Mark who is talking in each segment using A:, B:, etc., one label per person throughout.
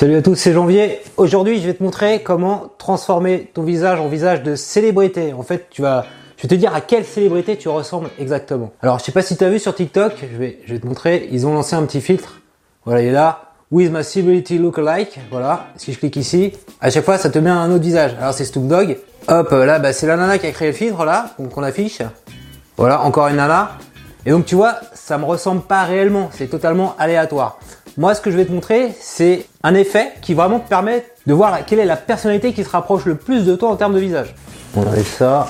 A: Salut à tous, c'est Janvier. Aujourd'hui, je vais te montrer comment transformer ton visage en visage de célébrité. En fait, tu vas, je vais te dire à quelle célébrité tu ressembles exactement. Alors, je sais pas si tu as vu sur TikTok, je vais, je vais te montrer. Ils ont lancé un petit filtre. Voilà, il est là. With my celebrity look-alike. Voilà. Si je clique ici, à chaque fois, ça te met un autre visage. Alors, c'est Snoop Dogg. Hop, là, bah, c'est la nana qui a créé le filtre, là, qu'on affiche. Voilà, encore une nana. Et donc, tu vois, ça me ressemble pas réellement. C'est totalement aléatoire. Moi, ce que je vais te montrer, c'est un effet qui vraiment permet de voir quelle est la personnalité qui se rapproche le plus de toi en termes de visage. On enlève ça.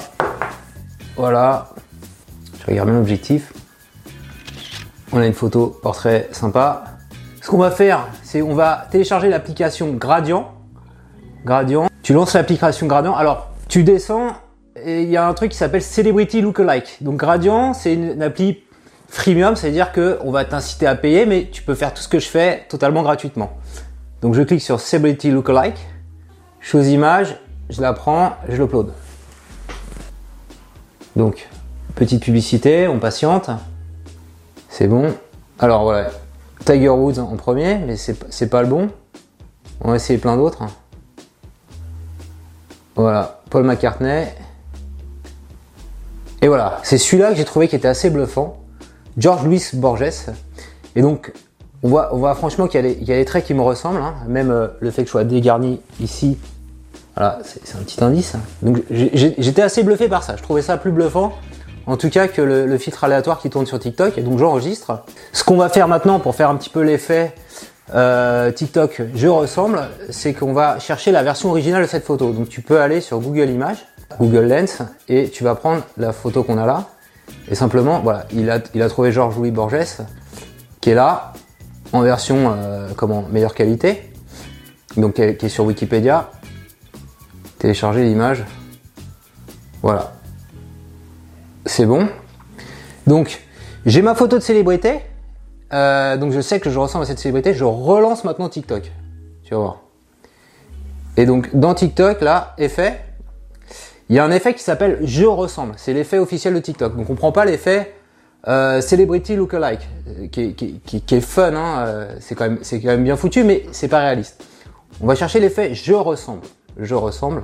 A: Voilà. Je regarde bien l'objectif. On a une photo portrait sympa. Ce qu'on va faire, c'est on va télécharger l'application Gradient. Gradient. Tu lances l'application Gradient. Alors, tu descends et il y a un truc qui s'appelle Celebrity Lookalike. Donc Gradient, c'est une appli freemium, c'est-à-dire que on va t'inciter à payer, mais tu peux faire tout ce que je fais totalement gratuitement. Donc je clique sur Celebrity Lookalike, chose image, je la prends, je l'upload. Donc petite publicité, on patiente, c'est bon. Alors voilà, Tiger Woods en premier, mais c'est pas le bon. On va essayer plein d'autres. Voilà, Paul McCartney. Et voilà, c'est celui-là que j'ai trouvé qui était assez bluffant. George Louis Borges. Et donc, on voit, on voit franchement qu'il y, y, a des traits qui me ressemblent. Hein. Même euh, le fait que je sois dégarni ici, voilà, c'est un petit indice. Donc, j'étais assez bluffé par ça. Je trouvais ça plus bluffant, en tout cas, que le, le filtre aléatoire qui tourne sur TikTok. Et donc, j'enregistre. Ce qu'on va faire maintenant pour faire un petit peu l'effet euh, TikTok, je ressemble, c'est qu'on va chercher la version originale de cette photo. Donc, tu peux aller sur Google Images, Google Lens, et tu vas prendre la photo qu'on a là. Et simplement, voilà, il a, trouvé Georges Louis Borges, qui est là, en version euh, comment, meilleure qualité, donc qui est, sur Wikipédia. Télécharger l'image. Voilà. C'est bon. Donc, j'ai ma photo de célébrité. Euh, donc, je sais que je ressemble à cette célébrité. Je relance maintenant TikTok. Tu vas voir. Et donc, dans TikTok, là, effet, il y a un effet qui s'appelle je ressemble. C'est l'effet officiel de TikTok. Donc on prend pas l'effet euh, celebrity lookalike, qui, qui, qui, qui est fun. Hein, euh, c'est quand même c'est quand même bien foutu, mais c'est pas réaliste. On va chercher l'effet je ressemble. Je ressemble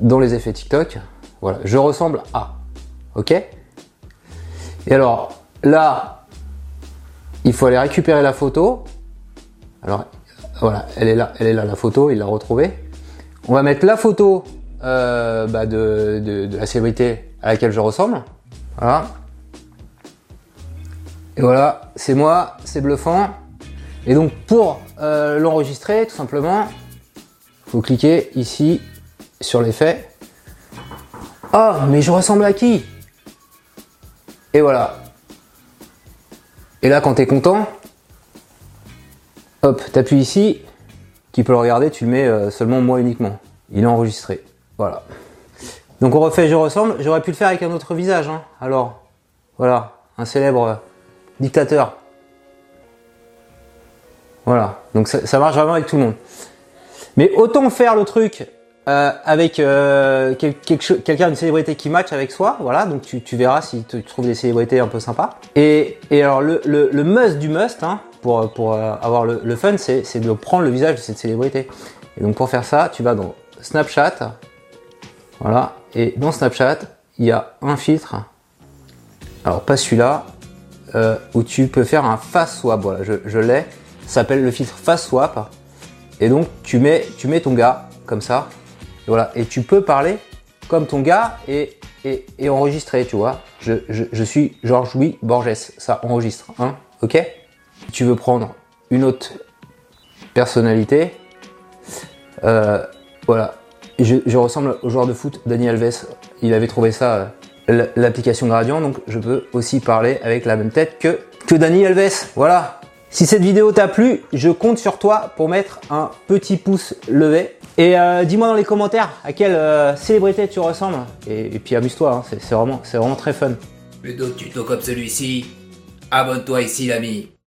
A: dans les effets TikTok. Voilà, je ressemble à. Ok? Et alors là, il faut aller récupérer la photo. Alors voilà, elle est là, elle est là la photo, il l'a retrouvée. On va mettre la photo euh, bah de, la célébrité à laquelle je ressemble. Voilà. Et voilà, c'est moi, c'est bluffant. Et donc pour euh, l'enregistrer, tout simplement, faut cliquer ici sur l'effet. Oh, mais je ressemble à qui? Et voilà. Et là, quand tu es content, hop, t'appuies ici. Qui peut le regarder, tu le mets euh, seulement moi uniquement. Il est enregistré. Voilà. Donc on refait Je ressemble. J'aurais pu le faire avec un autre visage. Hein. Alors, voilà, un célèbre dictateur. Voilà. Donc ça, marche vraiment avec tout le monde. Mais autant faire le truc euh, avec euh, quelqu'un, une célébrité qui match avec soi. Voilà. Donc tu, verras si tu, trouves des célébrités un peu sympas. Et, alors le, must du must hein, pour, euh, avoir le fun, c'est de prendre le visage de cette célébrité. Et donc pour faire ça, tu vas dans Snapchat, voilà. Et dans Snapchat, il y a un filtre. Alors pas celui-là, euh, où tu peux faire un face swap. Voilà, je, l'ai. Ça s'appelle le filtre face swap. Et donc tu mets, tu mets ton gars comme ça. Et voilà. Et tu peux parler comme ton gars et, et, enregistrer, tu vois. Je, je, je suis Georges Louis Borges. Ça enregistre, hein. Ok? Tu veux prendre une autre personnalité. Euh, voilà, je, ressemble au joueur de foot Dani Alves. Il avait trouvé ça, euh, l'application Gradient, donc je peux aussi parler avec la même tête que, que Dani Alves. Voilà. Si cette vidéo t'a plu, je compte sur toi pour mettre un petit pouce levé. Et euh, dis-moi dans les commentaires à quelle euh, célébrité tu ressembles. Et, et puis amuse-toi, hein, c'est vraiment, vraiment très fun.
B: Mais d'autres tutos comme celui-ci, abonne-toi ici l'ami.